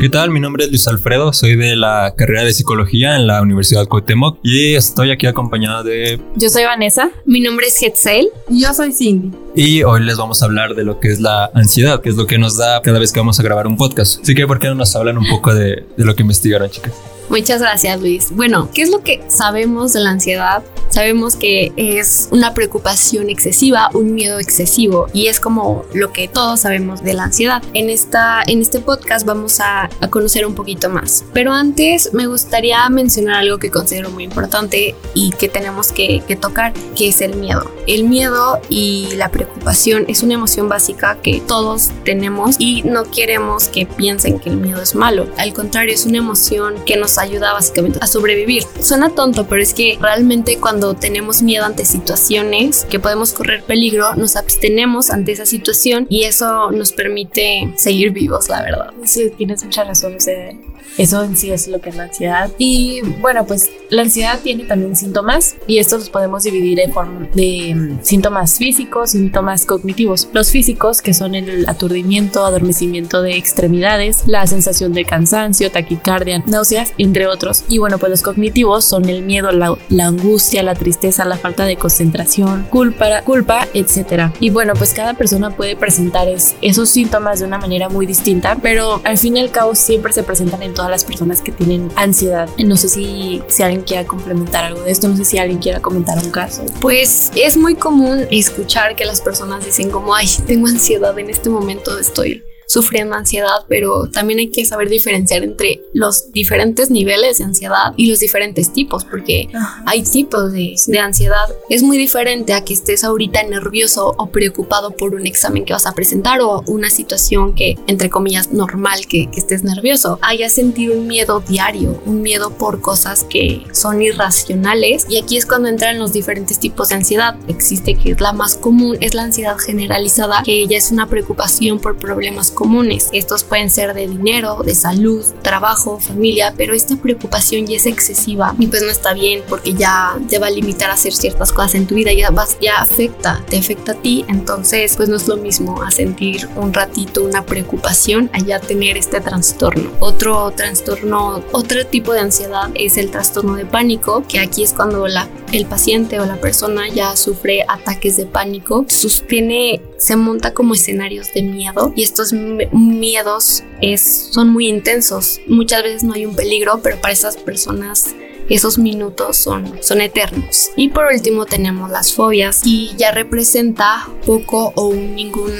¿Qué tal? Mi nombre es Luis Alfredo, soy de la carrera de psicología en la Universidad Cuauhtémoc y estoy aquí acompañada de... Yo soy Vanessa. Mi nombre es Hetzel. Y yo soy Cindy. Y hoy les vamos a hablar de lo que es la ansiedad, que es lo que nos da cada vez que vamos a grabar un podcast. Así que, ¿por qué no nos hablan un poco de, de lo que investigaron, chicas? Muchas gracias, Luis. Bueno, ¿qué es lo que sabemos de la ansiedad? Sabemos que es una preocupación excesiva, un miedo excesivo y es como lo que todos sabemos de la ansiedad. En, esta, en este podcast vamos a, conocer un poquito más. Pero antes me gustaría mencionar algo que considero muy importante y que tenemos que, que tocar, que es el miedo. El miedo y la preocupación es una emoción básica que todos tenemos y no queremos que piensen que el miedo es malo. Al contrario, es una emoción que nos ayuda básicamente a sobrevivir. Suena tonto, pero es que realmente cuando tenemos miedo ante situaciones que podemos correr peligro, nos abstenemos ante esa situación y eso nos permite seguir vivos, la verdad. Sí, tienes mucha razón. O sea, eso en sí es lo que es la ansiedad. Y bueno, pues la ansiedad tiene también síntomas y estos los podemos dividir en forma de mm, síntomas físicos, síntomas cognitivos. Los físicos, que son el aturdimiento, adormecimiento de extremidades, la sensación de cansancio, taquicardia, náuseas, entre otros. Y bueno, pues los cognitivos son el miedo, la, la angustia, la tristeza, la falta de concentración, culpa, culpa, etc. Y bueno, pues cada persona puede presentar es, esos síntomas de una manera muy distinta, pero al fin y al cabo siempre se presentan en todas las personas que tienen ansiedad. No sé si, si alguien quiera complementar algo de esto, no sé si alguien quiera comentar un caso. Pues es muy común escuchar que las personas dicen como, ay, tengo ansiedad en este momento, estoy sufriendo ansiedad, pero también hay que saber diferenciar entre los diferentes niveles de ansiedad y los diferentes tipos, porque hay tipos de, de, ansiedad. Es muy diferente a que estés ahorita nervioso o preocupado por un examen que vas a presentar o una situación que, entre comillas, normal que, que estés nervioso. Hayas sentido un miedo diario, un miedo por cosas que son irracionales y aquí es cuando entran los diferentes tipos de ansiedad. Existe que es la más común, es la ansiedad generalizada, que ya es una preocupación por problemas comunes. Estos pueden ser de dinero, de salud, trabajo, familia, pero esta preocupación ya es excesiva y pues no está bien porque ya te va a limitar a hacer ciertas cosas en tu vida, ya vas, ya afecta, te afecta a ti, entonces pues no es lo mismo a sentir un ratito una preocupación allá tener este trastorno. Otro trastorno, otro tipo de ansiedad es el trastorno de pánico, que aquí es cuando la, el paciente o la persona ya sufre ataques de pánico, sostiene, se monta como escenarios de miedo y estos miedos es, son muy intensos. Muchas veces no hay un peligro, pero para esas personas esos minutos son, son eternos. Y por último tenemos las fobias y ya representa poco o ningún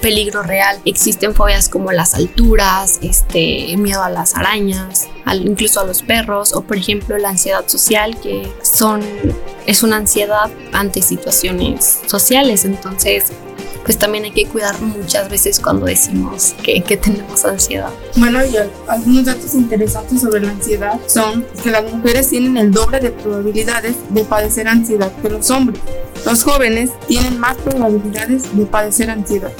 peligro real. Existen fobias como las alturas, este, miedo a las arañas, al, incluso a los perros o por ejemplo la ansiedad social que son es una ansiedad ante situaciones sociales. Entonces pues también hay que cuidar muchas veces cuando decimos que, que, tenemos ansiedad. Bueno, y algunos datos interesantes sobre la ansiedad son que las mujeres tienen el doble de probabilidades de padecer ansiedad que los hombres. Los jóvenes tienen más probabilidades de padecer ansiedad.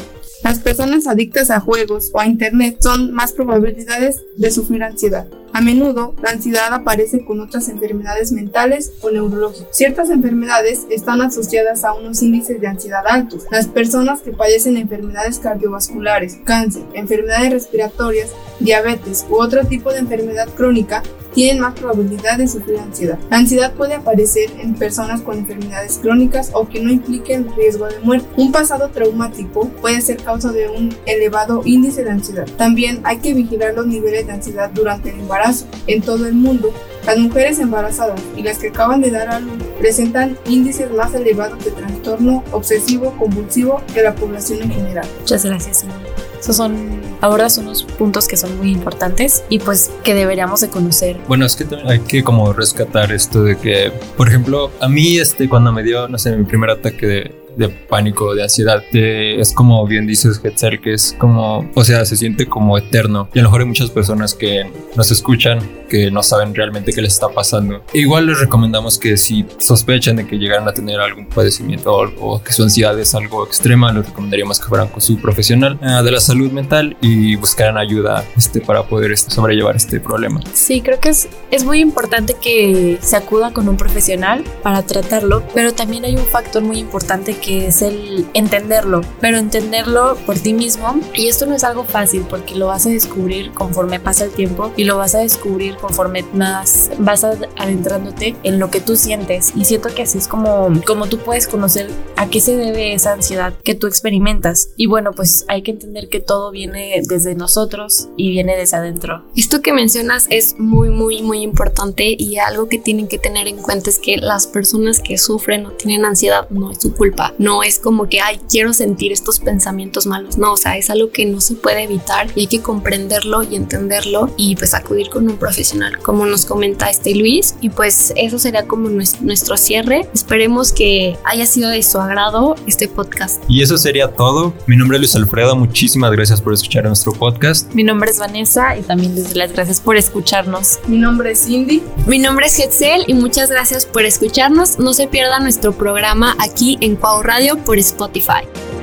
Las personas adictas a juegos o a internet son más probabilidades de sufrir ansiedad. A menudo, la ansiedad aparece con otras enfermedades mentales o neurológicas. Ciertas enfermedades están asociadas a unos índices de ansiedad altos. Las personas que padecen enfermedades cardiovasculares, cáncer, enfermedades respiratorias, diabetes u otro tipo de enfermedad crónica tienen más probabilidad de sufrir ansiedad. La ansiedad puede aparecer en personas con enfermedades crónicas o que no impliquen riesgo de muerte. Un pasado traumático puede ser causa de un elevado índice de ansiedad. También hay que vigilar los niveles de ansiedad durante el embarazo. En todo el mundo, las mujeres embarazadas y las que acaban de dar a luz presentan índices más elevados de trastorno obsesivo compulsivo que la población en general. Muchas gracias. Esos son, abordas unos puntos que son muy importantes y pues que deberíamos de conocer. Bueno, es que hay que como rescatar esto de que, por ejemplo, a mí este cuando me dio, no sé, mi primer ataque de de pánico, de ansiedad. De, es como bien dices, Hetzel, que es como, o sea, se siente como eterno. Y a lo mejor hay muchas personas que nos escuchan que no saben realmente qué les está pasando. igual les recomendamos que si sospechan de que llegaran a tener algún padecimiento o, o que su ansiedad es algo extrema, les recomendaríamos que fueran con su profesional uh, de la salud mental y buscaran ayuda este, para poder este, sobrellevar este problema. Sí, creo que es, es muy importante que se acuda con un profesional para tratarlo, pero también hay un factor muy importante que es el entenderlo, pero entenderlo por ti mismo. Y esto no es algo fácil porque lo vas a descubrir conforme pasa el tiempo y lo vas a descubrir conforme más vas adentrándote en lo que tú sientes. Y siento que así es como, como tú puedes conocer a qué se debe esa ansiedad que tú experimentas. Y bueno, pues hay que entender que todo viene desde nosotros y viene desde adentro. Esto que mencionas es muy, muy, muy importante y algo que tienen que tener en cuenta es que las personas que sufren o tienen ansiedad no es su culpa. No es como que, ay, quiero sentir estos pensamientos malos. No, o sea, es algo que no se puede evitar y hay que comprenderlo y entenderlo y pues acudir con un profesional, como nos comenta este Luis. Y pues eso sería como nuestro cierre. Esperemos que haya sido de su agrado este podcast. Y eso sería todo. Mi nombre es Luis Alfredo. Muchísimas gracias por escuchar nuestro podcast. Mi nombre es Vanessa y también les doy las gracias por escucharnos. Mi nombre es Cindy. Mi nombre es Hetzel y muchas gracias por escucharnos. No se pierda nuestro programa aquí en Cuau Radio por Spotify.